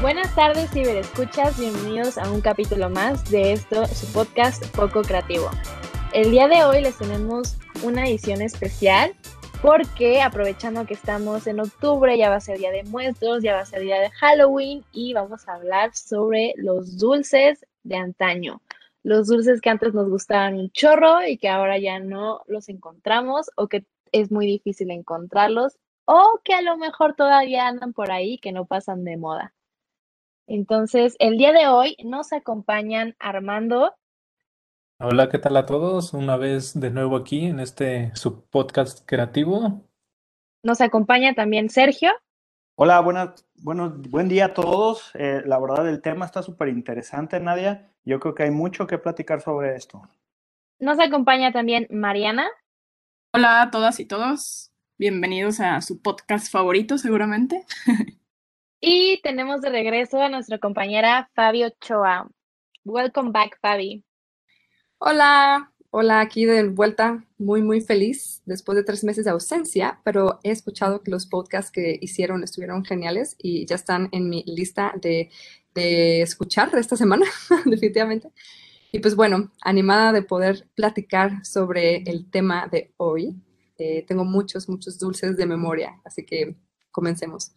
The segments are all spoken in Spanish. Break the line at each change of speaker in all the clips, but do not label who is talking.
Buenas tardes, ciberescuchas. Bienvenidos a un capítulo más de esto, su podcast Poco Creativo. El día de hoy les tenemos una edición especial porque aprovechando que estamos en octubre, ya va a ser día de muertos, ya va a ser día de Halloween y vamos a hablar sobre los dulces de antaño. Los dulces que antes nos gustaban un chorro y que ahora ya no los encontramos o que es muy difícil encontrarlos o que a lo mejor todavía andan por ahí que no pasan de moda. Entonces, el día de hoy nos acompañan Armando.
Hola, ¿qué tal a todos? Una vez de nuevo aquí en este subpodcast creativo.
Nos acompaña también Sergio.
Hola, buenas, bueno, buen día a todos. Eh, la verdad, el tema está súper interesante, Nadia. Yo creo que hay mucho que platicar sobre esto.
Nos acompaña también Mariana.
Hola a todas y todos. Bienvenidos a su podcast favorito, seguramente.
Y tenemos de regreso a nuestra compañera Fabio Choa. Welcome back, Fabi.
Hola, hola, aquí de vuelta, muy, muy feliz después de tres meses de ausencia, pero he escuchado que los podcasts que hicieron estuvieron geniales y ya están en mi lista de, de escuchar esta semana, definitivamente. Y pues bueno, animada de poder platicar sobre el tema de hoy. Eh, tengo muchos, muchos dulces de memoria, así que comencemos.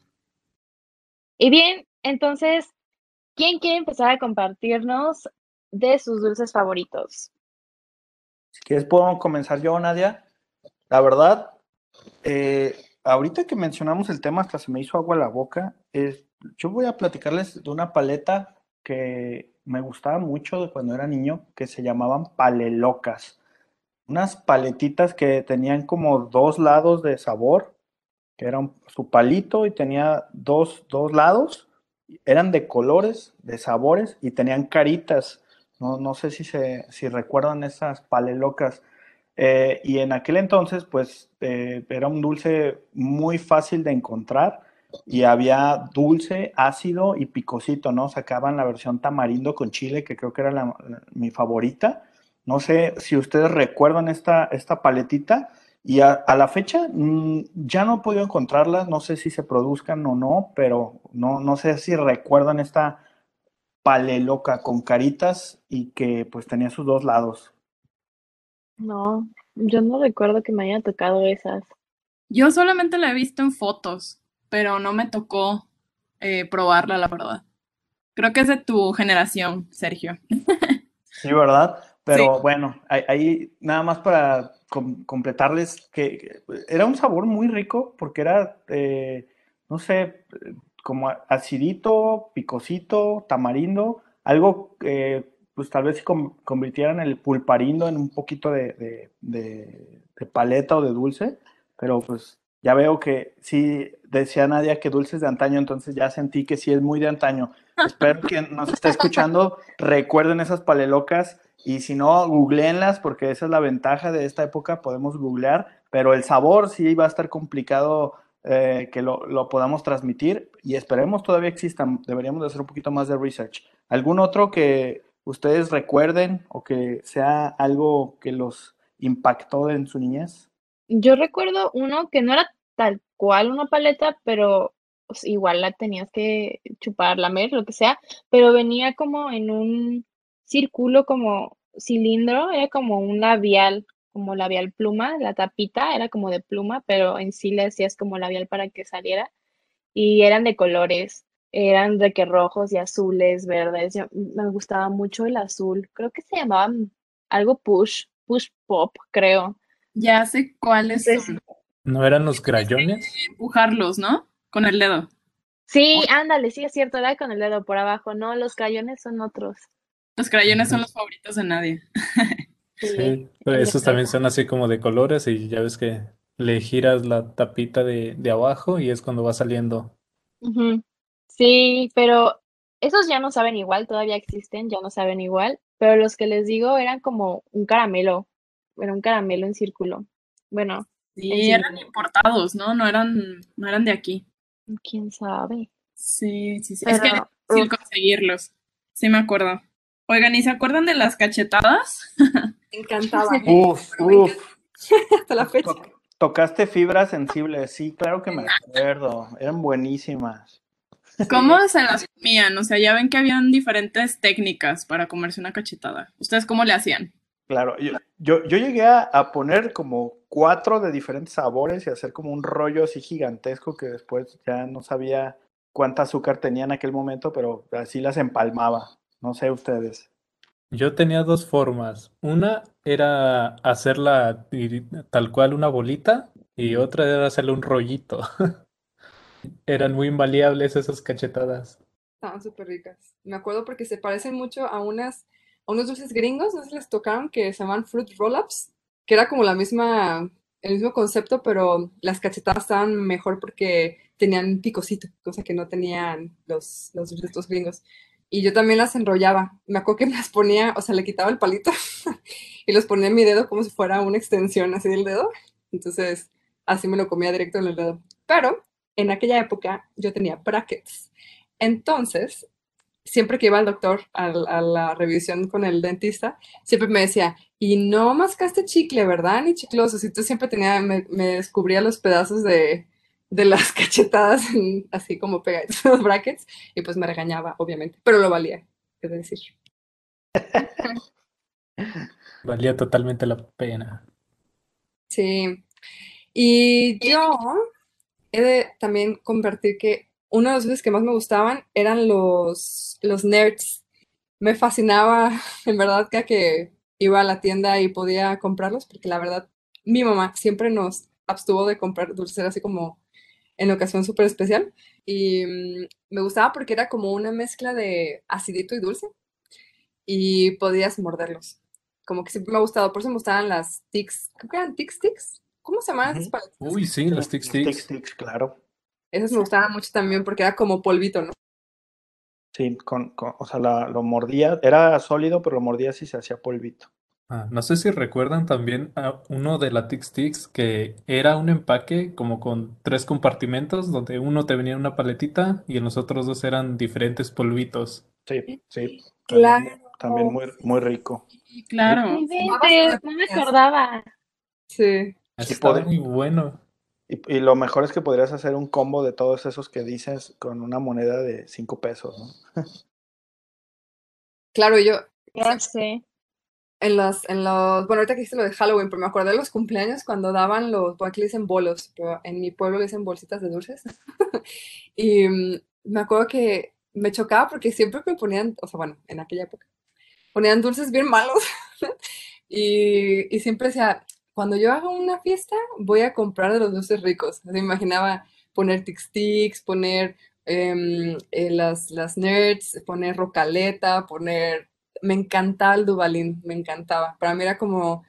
Y bien, entonces, ¿quién quiere empezar a compartirnos de sus dulces favoritos?
Si quieres, puedo comenzar yo, Nadia. La verdad, eh, ahorita que mencionamos el tema, hasta se me hizo agua la boca. yo voy a platicarles de una paleta que me gustaba mucho de cuando era niño, que se llamaban palelocas. Unas paletitas que tenían como dos lados de sabor que era su palito y tenía dos, dos lados, eran de colores, de sabores y tenían caritas. No, no sé si, se, si recuerdan esas palelocas. Eh, y en aquel entonces, pues eh, era un dulce muy fácil de encontrar y había dulce, ácido y picosito, ¿no? Sacaban la versión tamarindo con chile, que creo que era mi favorita. No sé si ustedes recuerdan esta, esta paletita. Y a, la fecha mm, ya no he podido encontrarlas, no sé si se produzcan o no, pero no, no sé si recuerdan esta paleloca con caritas y que pues tenía sus dos lados.
No, yo no recuerdo que me haya tocado esas.
Yo solamente la he visto en fotos, pero no me tocó eh, probarla, la verdad. Creo que es de tu generación, Sergio.
Sí, ¿verdad? Pero bueno, ahí nada más para completarles que era un sabor muy rico porque era, eh, no sé, como acidito, picosito, tamarindo, algo que pues tal vez si convirtieran el pulparindo en un poquito de, paleta o de dulce, pero pues ya veo que sí decía Nadia que dulces de antaño, entonces ya sentí que sí es muy de antaño. Espero que nos esté escuchando, recuerden esas palelocas y si no, googleenlas porque esa es la ventaja de esta época, podemos googlear, pero el sabor sí va a estar complicado eh, que lo, podamos transmitir y esperemos todavía existan, deberíamos de hacer un poquito más de research. ¿Algún otro que ustedes recuerden o que sea algo que los impactó en su niñez?
Yo recuerdo uno que no era tal cual una paleta, pero pues, igual la tenías que chupar, lamer, lo que sea, pero venía como en un círculo como cilindro, era como un labial, como labial pluma, la tapita era como de pluma, pero en sí le hacías como labial para que saliera. Y eran de colores, eran de que rojos y azules, verdes. me gustaba mucho el azul. Creo que se llamaban algo push, push pop, creo.
Ya sé cuáles son.
¿No eran los crayones?
Empujarlos, ¿no? Con el dedo.
Sí, ándale, sí es cierto, era con el dedo por abajo. No, los crayones son otros.
Los crayones son los favoritos de nadie.
Sí, pero esos también son así como de colores y ya ves que le giras la tapita de, abajo y es cuando va saliendo.
Sí, pero esos ya no saben igual, todavía existen, ya no saben igual, pero los que les digo eran como un caramelo, era un caramelo en círculo. Bueno.
Sí, eran importados, ¿no? No eran, no eran de aquí.
¿Quién sabe?
Sí, sí, sí. es que es difícil conseguirlos. Sí me acuerdo. Oigan, ¿y se acuerdan de las cachetadas?
Me encantaba.
Uf, uf.
Hasta la fecha.
Tocaste fibras sensibles, sí, claro que me acuerdo. Eran buenísimas.
¿Cómo se las comían? O sea, ya ven que habían diferentes técnicas para comerse una cachetada. ¿Ustedes cómo le hacían?
Claro, yo, yo, yo llegué a, a, poner como cuatro de diferentes sabores y hacer como un rollo así gigantesco que después ya no sabía cuánta azúcar tenía en aquel momento, pero así las empalmaba. No sé ustedes.
Yo tenía dos formas. Una era hacerla tal cual una bolita y otra era hacerle un rollito. Eran muy invaliables esas cachetadas.
Estaban súper ricas. Me acuerdo porque se parecen mucho a unas a unos dulces gringos, no sé si les tocaron, que se llaman fruit roll-ups, que era como la misma, el mismo concepto, pero las cachetadas estaban mejor porque tenían picocito, cosa que no tenían los, los dulces estos gringos. Y yo también las enrollaba. Me acuerdo que las ponía, o sea, le quitaba el palito y los ponía en mi dedo como si fuera una extensión así del dedo. Entonces, así me lo comía directo en el dedo. Pero en aquella época yo tenía brackets. Entonces, siempre que iba al doctor a, a, la revisión con el dentista, siempre me decía, y no mascaste chicle, ¿verdad? Ni chiclosos. Y tú siempre tenía, me, me descubría los pedazos de, de las cachetadas, así como pegaditos los brackets, y pues me regañaba, obviamente, pero lo valía, es decir.
Valía totalmente la pena.
Sí. Y yo he de también convertir que uno de los dulces que más me gustaban eran los, los nerds. Me fascinaba, en verdad, que, que iba a la tienda y podía comprarlos, porque la verdad, mi mamá siempre nos abstuvo de comprar dulces así como en ocasión súper especial. Y mmm, me gustaba porque era como una mezcla de acidito y dulce. Y podías morderlos. Como que siempre me ha gustado. Por eso me gustaban las tics. ¿Qué eran? ¿Tic sticks? ¿Cómo se llaman esas paletas?
Uy, sí, las tic sticks.
Tic sticks, claro.
Esas me gustaban mucho también porque era como polvito, ¿no?
Sí, con, con o sea, la, lo mordía, era sólido, pero lo mordía y se hacía polvito.
Ah, no sé si recuerdan también a uno de la Tic Sticks que era un empaque como con tres compartimentos donde uno te venía una paletita y en los otros dos eran diferentes polvitos.
Sí, sí.
Claro.
También, también muy, muy rico.
Sí, claro.
No inventes, no me acordaba.
Sí.
Así
Y
estaba
poder-
muy bueno.
Y, y lo mejor es que podrías hacer un combo de todos esos que dices con una moneda de cinco pesos, ¿no?
Claro, yo
Ya sé.
En los, en los, bueno, ahorita que hice lo de Halloween, pero me acordé de los cumpleaños cuando daban los, bueno, aquí le dicen bolos, pero en mi pueblo le dicen bolsitas de dulces. y mm, me acuerdo que me chocaba porque siempre me ponían, o sea, bueno, en aquella época, ponían dulces bien malos. y, y siempre decía, cuando yo haga una fiesta, voy a comprar de los dulces ricos. Me imaginaba poner Tic Sticks, poner em, eh, las, las Nerds, poner Rocaleta, poner... Me encantaba el Dubalín, me encantaba. Para mí era como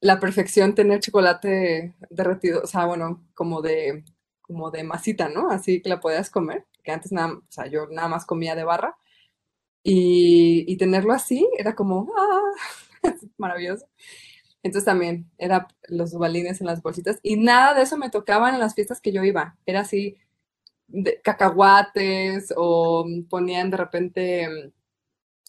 la perfección tener chocolate derretido, o sea, bueno, como de, como de masita, ¿no? Así que la podías comer, que antes nada, o sea, yo nada más comía de barra. Y, y tenerlo así era como, ah, maravilloso. Entonces también era los dubalines en las bolsitas y nada de eso me tocaban en las fiestas que yo iba. Era así de cacahuates o ponían de repente,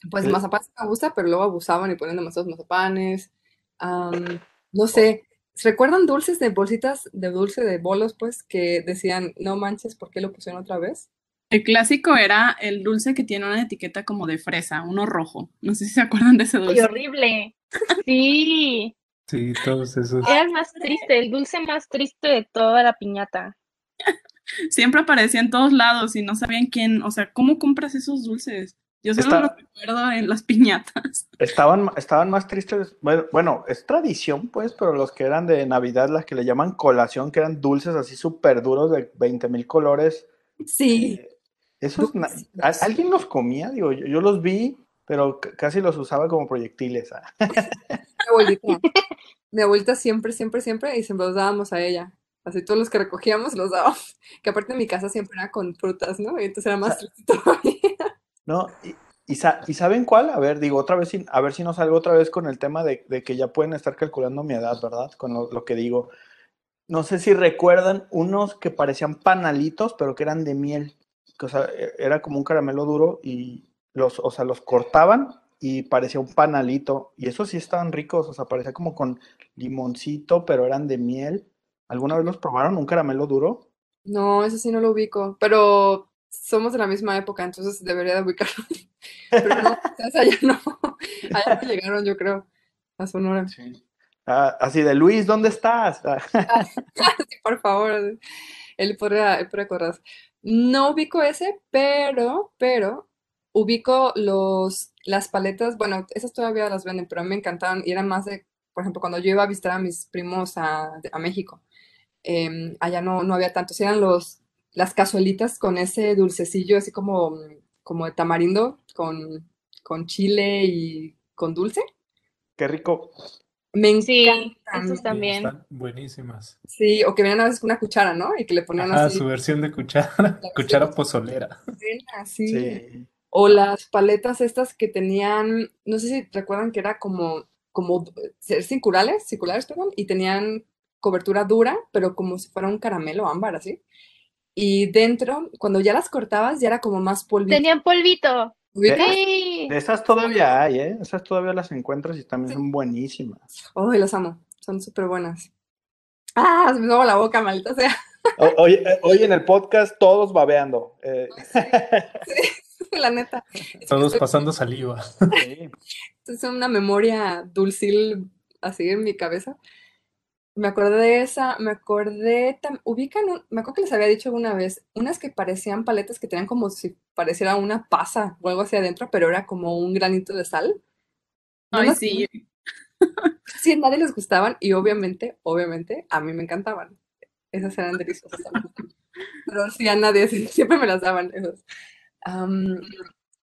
pues mazapanes me gusta, pero luego abusaban y ponían demasiados mazapanes. Am, no sé, ¿recuerdan dulces de bolsitas de dulce de bolos, pues, que decían, no manches, ¿por qué lo pusieron otra vez?
El clásico era el dulce que tiene una etiqueta como de fresa, uno rojo. No sé si se acuerdan de ese
¡Qué
dulce.
horrible! Sí,
Sí, todos esos.
era el más triste, el dulce más triste de toda la piñata.
Siempre aparecía en todos lados y no sabían quién, o sea, ¿cómo compras esos dulces? Yo solo
Está-
recuerdo en las piñatas.
Estaban, estaban más tristes, bueno, bueno, es tradición, pues, pero los que eran de Navidad, las que le llaman colación, que eran dulces así súper duros de 20 mil colores.
Sí.
eh, esos, na- ¿al- ¿alguien los comía? Digo, yo, yo los vi, pero casi los usaba como proyectiles. ah.
Mi abuelita. Mi abuelita siempre, siempre, siempre, y siempre los dábamos a ella. Así todos los que recogíamos los dábamos. Que aparte en mi casa siempre era con frutas, ¿no? Y entonces era más triste todavía.
No, y, y sa- ¿y saben cuál? A ver, digo, otra vez, sin- a ver si no salgo otra vez con el tema de, que ya pueden estar calculando mi edad, ¿verdad? Con lo, que digo. No sé si recuerdan unos que parecían panalitos, pero que eran de miel. o sea, e- era como un caramelo duro y los, o sea, los cortaban y parecía un panalito. Y esos sí estaban ricos, o sea, parecía como con limoncito, pero eran de miel. ¿Alguna vez los probaron? ¿Un caramelo duro?
No, eso sí no lo ubico. Pero somos de la misma época, entonces debería de ubicarlo. Pero no, quizás allá no. Allá no llegaron, yo creo, a Sonora.
Sí. Ah, así de Luis, ¿dónde estás? Ah,
Sí, por favor, él podría, él podría acordarse. No ubico ese, pero, pero ubico los, las paletas, bueno, esas todavía las venden, pero a mí me encantaban y eran más de, por ejemplo, cuando yo iba a visitar a mis primos a, a México, em, allá no, no había tantos, eran los, las cazuelitas con ese dulcecillo así como, como de tamarindo con, con chile y con dulce.
qué rico.
Me
Sí,
encantan.
Sí,
también.
están buenísimas.
Sí, o que venían a veces con una cuchara, ¿no? Y que le ponían
Ajá,
así.
su versión de cuchara, cuchara pozolera.
Sí.
O las paletas estas que tenían, no sé si recuerdan que era como, como circulares, circulares, perdón, y tenían cobertura dura, pero como si fuera un caramelo ámbar, así. Y dentro, cuando ya las cortabas, ya era como más polvito.
Tenían polvito.
¿Ubicas?
Sí.
De esas todavía hay, ¿eh? Esas todavía las encuentras y también
Sí.
son buenísimas.
Ay, las amo, son súper buenas. Ah, se me la boca, maldita sea.
O- Hoy, eh, hoy en el podcast todos babeando. eh,
La neta.
Todos
estoy-
pasando saliva.
sí.
Es una memoria dulcil así en mi cabeza. Me acordé de esa, me acordé, tam- ubican, un- me acuerdo que les había dicho alguna vez, unas que parecían paletas que tenían como si pareciera una pasa o algo hacia adentro, pero era como un granito de sal. ¿No
Ay, sí.
Sí, a nadie les gustaban y obviamente, obviamente, a mí me encantaban. Esas eran deliciosas. Pero sí, a nadie, siempre me las daban esas. Am,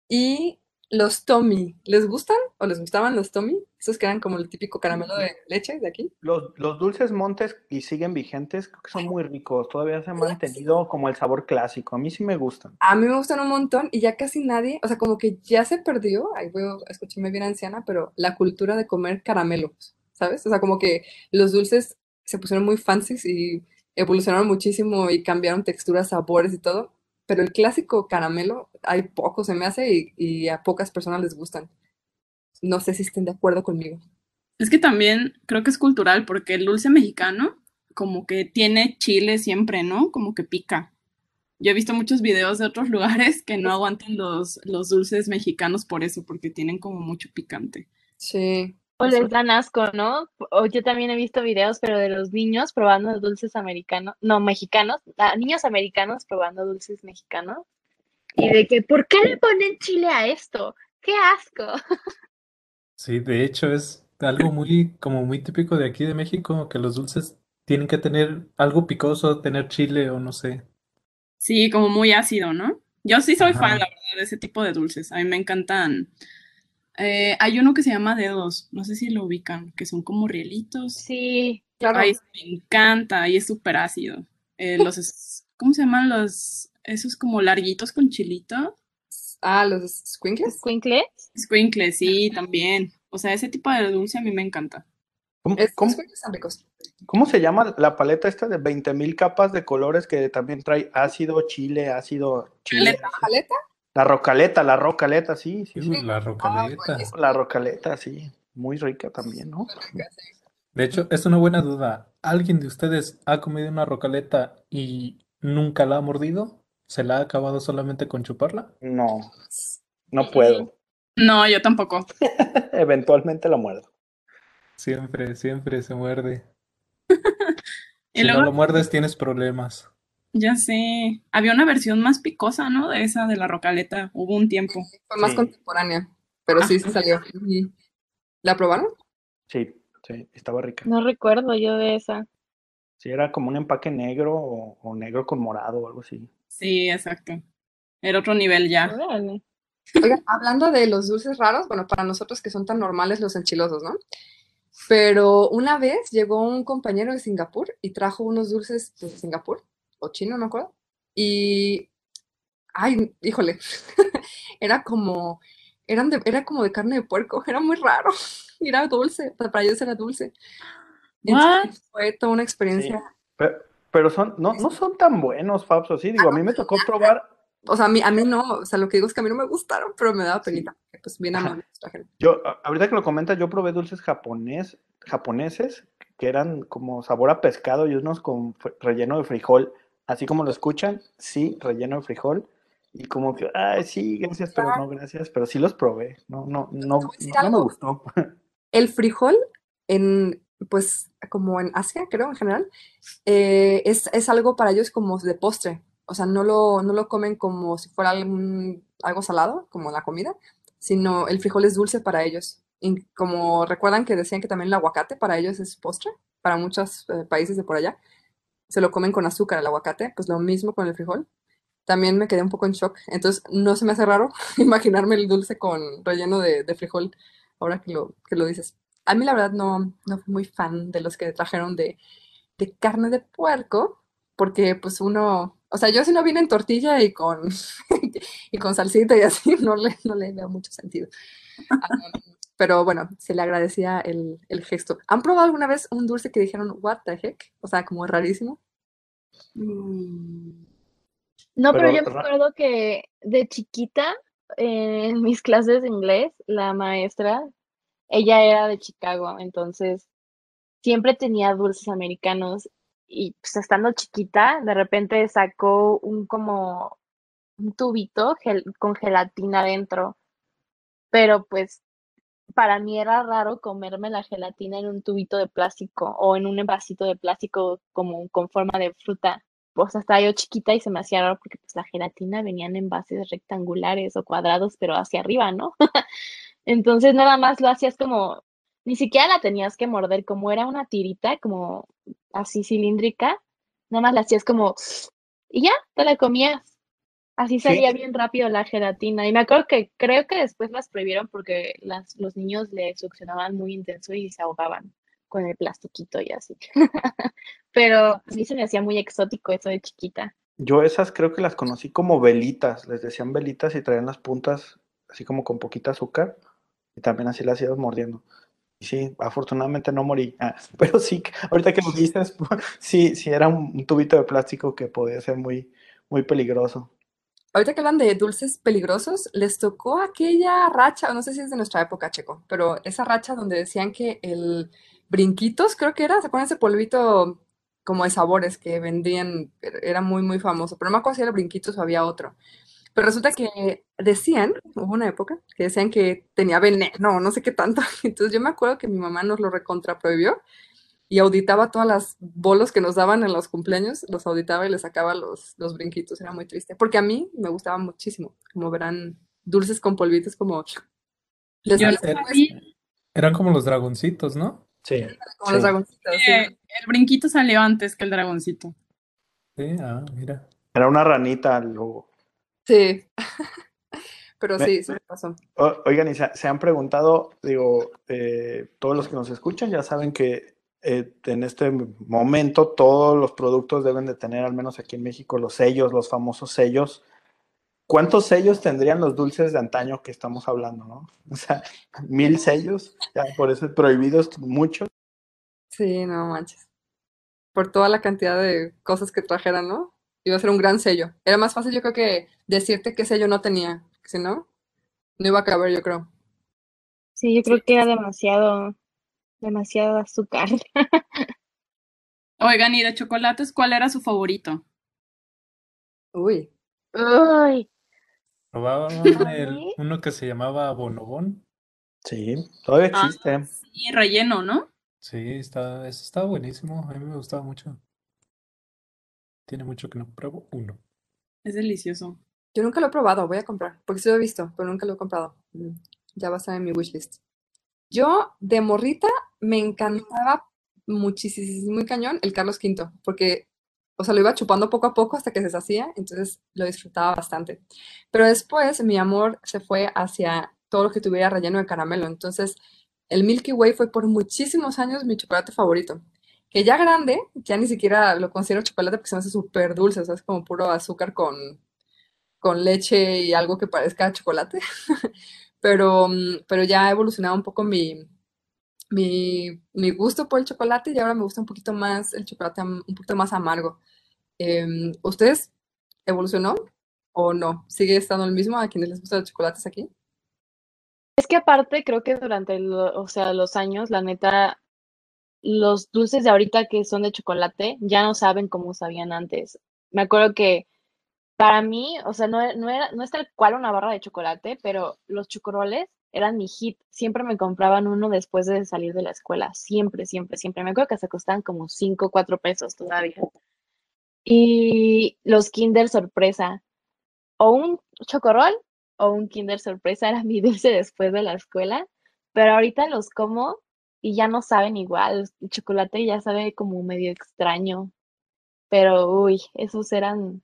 y los Tommy, ¿les gustan o les gustaban los Tommy? Esos que eran como el típico caramelo de leche de aquí.
Los, los dulces montes y siguen vigentes, creo que son muy ricos. Todavía se han mantenido como el sabor clásico. A mí sí me gustan.
A mí me gustan un montón y ya casi nadie, o sea, como que ya se perdió, ahí voy a escucharme bien anciana, pero la cultura de comer caramelos, ¿sabes? O sea, como que los dulces se pusieron muy fancies y evolucionaron muchísimo y cambiaron texturas, sabores y todo, pero el clásico caramelo hay poco, se me hace, y, y a pocas personas les gustan. No sé si estén de acuerdo conmigo.
Es que también creo que es cultural porque el dulce mexicano como que tiene chile siempre, ¿no? Como que pica. Yo he visto muchos videos de otros lugares que no aguantan los, los dulces mexicanos por eso, porque tienen como mucho picante.
Sí.
O les dan asco, ¿no? O yo también he visto videos, pero de los niños probando dulces americanos, no, mexicanos, ah, niños americanos probando dulces mexicanos. Y de que, ¿por qué le ponen chile a esto? ¡Qué asco!
Sí, de hecho es algo muy, como muy típico de aquí de México, que los dulces tienen que tener algo picoso, tener chile o no sé.
Sí, como muy ácido, ¿no? Yo sí soy fan, la verdad, de ese tipo de dulces. A mí me encantan. Eh, hay uno que se llama dedos, no sé si lo ubican, que son como rielitos.
Sí,
Claro.
Ay, me encanta y es súper ácido. Eh, los, ¿cómo se llaman los, esos como larguitos con chilito?
Ah, los squinkles.
¿Squinkles?
Squinkles, sí, también. O sea, ese tipo de dulce a mí me encanta.
¿Cómo,
Es,
cómo-
squinkles están ricos.
cómo se llama la paleta esta de 20.000 capas de colores que también trae ácido, chile, ácido, chile?
Paleta.
¿Paleta?
La rocaleta, la rocaleta, sí, sí, sí.
La rocaleta.
buenísimo.
La rocaleta, sí. Muy rica también, ¿no?
De hecho, es una buena duda. ¿Alguien de ustedes ha comido una rocaleta y nunca la ha mordido? ¿Se la ha acabado solamente con chuparla?
No, no puedo.
No, yo tampoco.
Eventualmente la muerdo.
Siempre, siempre se muerde.
Y
Si no lo muerdes, tienes problemas.
Ya sé, había una versión más picosa, ¿no? De esa de la rocaleta. Hubo un tiempo.
Fue más
Sí.
contemporánea, pero sí se salió. ¿La probaron?
Sí, sí, estaba rica.
No recuerdo yo de esa.
Sí, era como un empaque negro o, o negro con morado o algo así.
Sí, exacto. Era otro nivel ya.
Órale.
Oigan, hablando de los dulces raros, bueno, para nosotros que son tan normales los enchilosos, ¿no? Pero una vez llegó un compañero de Singapur y trajo unos dulces de Singapur, o chino, no me acuerdo. Y, ay, híjole, era como, eran de, era como de carne de puerco, era muy raro. Era dulce, para para ellos era dulce. Entonces, fue toda una experiencia.
Pero, pero son, no, no son tan buenos, Fabs, o sí. Digo, a mí me tocó probar.
O sea, a mí, a mí no, o sea, lo que digo es que a mí no me gustaron, pero me daba penita. Pues bien trajeron.
Yo, ahorita que lo comentas, yo probé dulces japonés, japoneses que eran como sabor a pescado y unos con relleno de frijol. Así como lo escuchan, sí, relleno de frijol. Y como que, ay, sí, gracias, pero no gracias, pero sí los probé. No, no, no,
decir
no me gustó.
El frijol, en, pues, como en Asia, creo, en general, eh, es, es algo para ellos como de postre. O sea, no lo, no lo comen como si fuera algún- algo salado, como la comida, sino el frijol es dulce para ellos. Y como recuerdan que decían que también el aguacate para ellos es postre, para muchos eh, países de por allá, se lo comen con azúcar el aguacate, pues lo mismo con el frijol. También me quedé un poco en shock. Entonces, no se me hace raro imaginarme el dulce con relleno de, de frijol, ahora que lo, que lo dices. A mí la verdad no, no fui muy fan de los que trajeron de, de carne de puerco, porque pues uno, o sea, yo si no viene en tortilla y con, y con salsita y así, no le, no le veo mucho sentido. Um, pero bueno, se le agradecía el, el gesto. ¿Han probado alguna vez un dulce que dijeron, what the heck? O sea, como rarísimo.
Mm,
No, pero,
Pero
yo me acuerdo que de chiquita, eh, en mis clases de inglés, la maestra, ella era de Chicago, entonces siempre tenía dulces americanos y pues estando chiquita, de repente sacó un como un tubito gel- con gelatina dentro, pero pues para mí era raro comerme la gelatina en un tubito de plástico o en un envasito de plástico como con forma de fruta. O sea, estaba yo chiquita y se me hacía raro porque pues la gelatina venía en envases rectangulares o cuadrados, pero hacia arriba, ¿no? Entonces nada más lo hacías como, ni siquiera la tenías que morder, como era una tirita, como así cilíndrica, nada más la hacías como, y ya, te la comías. Así
Sí.
salía bien rápido la gelatina. Y me acuerdo que creo que después las prohibieron porque las, los niños le succionaban muy intenso y se ahogaban con el plastiquito y así. Pero a mí se me hacía muy exótico eso de chiquita.
Yo esas creo que las conocí como velitas, les decían velitas y traían las puntas así como con poquita azúcar y también así las ibas mordiendo. Y sí, afortunadamente no morí, Ah, pero sí, ahorita que lo dices, sí, sí era un, un tubito de plástico que podía ser muy, muy peligroso.
Ahorita que hablan de dulces peligrosos, les tocó aquella racha, no sé si es de nuestra época, Checo, pero esa racha donde decían que el brinquitos, creo que era, ¿se acuerdan ese polvito como de sabores que vendían? Era muy, muy famoso, pero no me acuerdo si era brinquitos o había otro. Pero resulta que decían, hubo una época, que decían que tenía veneno, no sé qué tanto. Entonces yo me acuerdo que mi mamá nos lo recontra prohibió y auditaba todas las bolos que nos daban en los cumpleaños, los auditaba y les sacaba los, los brinquitos, era muy triste, porque a mí me gustaba muchísimo, como verán, dulces con polvitos como, les
Yo
les-
no
Era-
sabía
Eran como los dragoncitos, ¿no?
Sí,
como los dragoncitos, sí.
el brinquito salió antes que el dragoncito.
Sí, ah, mira.
Era una ranita el logo.
Sí. Pero sí, sí me pasó.
O- Oigan, y se, se han preguntado, digo, eh, todos los que nos escuchan ya saben que eh, en este momento todos los productos deben de tener, al menos aquí en México, los sellos, los famosos sellos. ¿Cuántos sellos tendrían los dulces de antaño que estamos hablando, no? O sea, mil sellos, ya por eso prohibidos muchos.
Sí, no manches. Por toda la cantidad de cosas que trajeran, ¿no? Iba a ser un gran sello. Era más fácil, yo creo, que decirte qué sello no tenía. Si no, no iba a caber, yo creo.
Sí, yo creo que era demasiado, demasiado azúcar.
Oigan, y de chocolates, ¿cuál era su favorito?
Uy.
Uy,
Probaban uno que se llamaba Bonobón.
Sí, todavía
Ah.
existe.
Y relleno, ¿no?
Sí, está, estaba buenísimo. A mí me gustaba mucho. Tiene mucho que no pruebo uno.
Es delicioso.
Yo nunca lo he probado, voy a comprar, porque sí lo he visto, pero nunca lo he comprado. Mm, Ya va a estar en mi wishlist. Yo, de morrita, me encantaba muchísimo, muy cañón, el Carlos V, porque, o sea, lo iba chupando poco a poco hasta que se deshacía, entonces lo disfrutaba bastante. Pero después mi amor se fue hacia todo lo que tuviera relleno de caramelo, entonces el Milky Way fue por muchísimos años mi chocolate favorito. Que ya grande, ya ni siquiera lo considero chocolate porque se me hace súper dulce, o sea, es como puro azúcar con, con leche y algo que parezca chocolate. Pero, mm, pero ya ha evolucionado un poco mi, mi, gusto por el chocolate y ahora me gusta un poquito más el chocolate un poquito más amargo. Em, ¿ustedes evolucionó o no? ¿Sigue estando el mismo a quienes les gustan los chocolates aquí?
Es que aparte creo que durante o sea, los años, la neta, los dulces de ahorita que son de chocolate ya no saben cómo sabían antes. Me acuerdo que para mí, o sea, no, no, era, no es tal cual una barra de chocolate, pero los chocoroles eran mi hit. Siempre me compraban uno después de salir de la escuela. Siempre, siempre, siempre. Me acuerdo que se costaban como 5 o 4 pesos todavía. Y los Kinder Sorpresa. O un chocorrol o un Kinder Sorpresa era mi dulce después de la escuela. Pero ahorita los como y ya no saben igual. El chocolate ya sabe como medio extraño. Pero, uy, esos eran,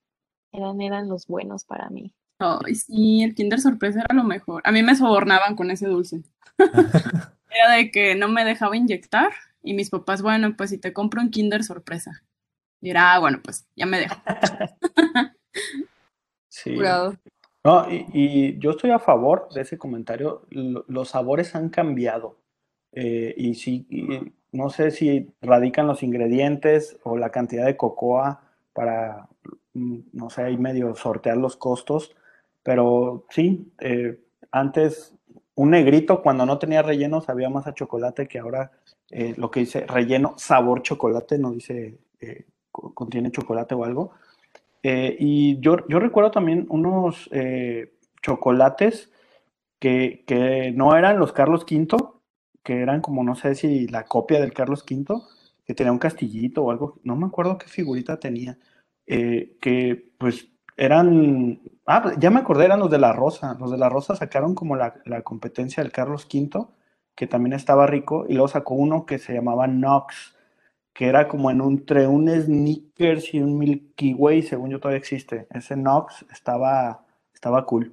eran, eran los buenos para mí.
Ay, sí, el Kinder Sorpresa era lo mejor. A mí me sobornaban con ese dulce. Era de que no me dejaba inyectar y mis papás, bueno, pues si te compro un Kinder Sorpresa. Y era, ah, bueno, pues ya me dejo.
Sí.
Jurado.
No, y, y yo estoy a favor de ese comentario. Lo- Los sabores han cambiado. Eh, y sí, y no sé si radican los ingredientes o la cantidad de cocoa para, no sé, ahí medio sortear los costos. Pero sí, eh, antes un negrito cuando no tenía relleno sabía más a chocolate que ahora eh, lo que dice relleno sabor chocolate, no dice eh, co- contiene chocolate o algo. Y yo, yo recuerdo también unos chocolates que, que no eran los Carlos V, que eran como, no sé si la copia del Carlos V, que tenía un castillito o algo, no me acuerdo qué figurita tenía, eh, que pues eran, ah, ya me acordé, eran los de la Rosa, los de la Rosa sacaron como la, la competencia del Carlos V, que también estaba rico, y luego sacó uno que se llamaba Knox, que era como en un, entre un Snickers y un Milky Way, según yo todavía existe. Ese Knox estaba, estaba cool.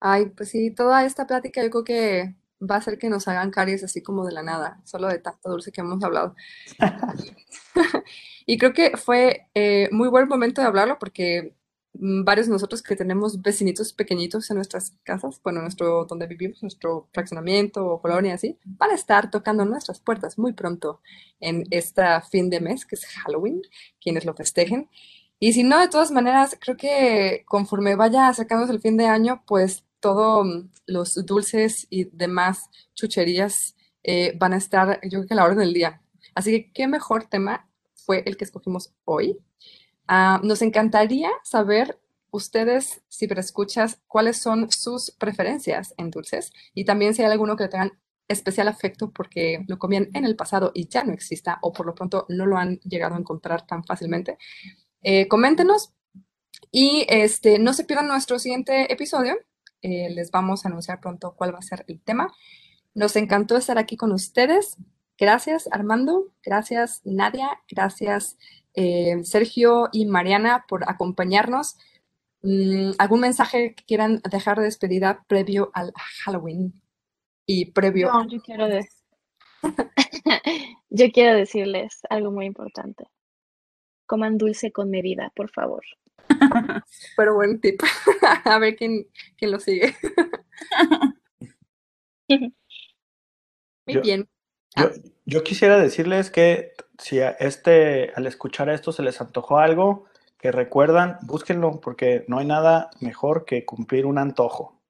Ay, pues sí, toda esta plática yo creo que va a hacer que nos hagan caries así como de la nada, solo de tacto dulce que hemos hablado. Y creo que fue eh, muy buen momento de hablarlo porque varios de nosotros que tenemos vecinitos pequeñitos en nuestras casas, bueno, nuestro, donde vivimos, nuestro fraccionamiento o colonia así, van a estar tocando nuestras puertas muy pronto en este fin de mes, que es Halloween, quienes lo festejen. Y si no, de todas maneras, creo que conforme vaya acercándose el fin de año, pues todos los dulces y demás chucherías eh, van a estar, yo creo que a la orden del día. Así que, ¿qué mejor tema fue el que escogimos hoy? Ah, nos encantaría saber ustedes, si escuchas, cuáles son sus preferencias en dulces y también si hay alguno que le tengan especial afecto porque lo comían en el pasado y ya no exista o por lo pronto no lo han llegado a encontrar tan fácilmente. Eh, coméntenos y este, no se pierdan nuestro siguiente episodio. Eh, les vamos a anunciar pronto cuál va a ser el tema. Nos encantó estar aquí con ustedes. Gracias, Armando. Gracias, Nadia. Gracias, eh, Sergio y Mariana, por acompañarnos. Mm, ¿Algún mensaje que quieran dejar de despedida previo al Halloween? Y previo.
No, yo quiero, yo quiero decirles algo muy importante. Coman dulce con medida, por favor.
Pero buen tip. A ver quién, quién lo sigue. Muy
Yo-
bien.
Yo, yo quisiera decirles que si a este, al escuchar esto se les antojó algo, que recuerdan, búsquenlo, porque no hay nada mejor que cumplir un antojo.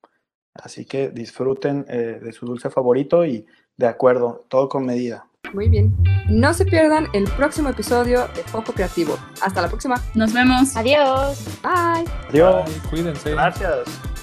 Así que disfruten eh, de su dulce favorito y de acuerdo, todo con medida.
Muy bien. No se pierdan el próximo episodio de Foco Creativo. Hasta la próxima.
Nos vemos.
Adiós.
Bye.
Adiós.
Cuídense.
Gracias.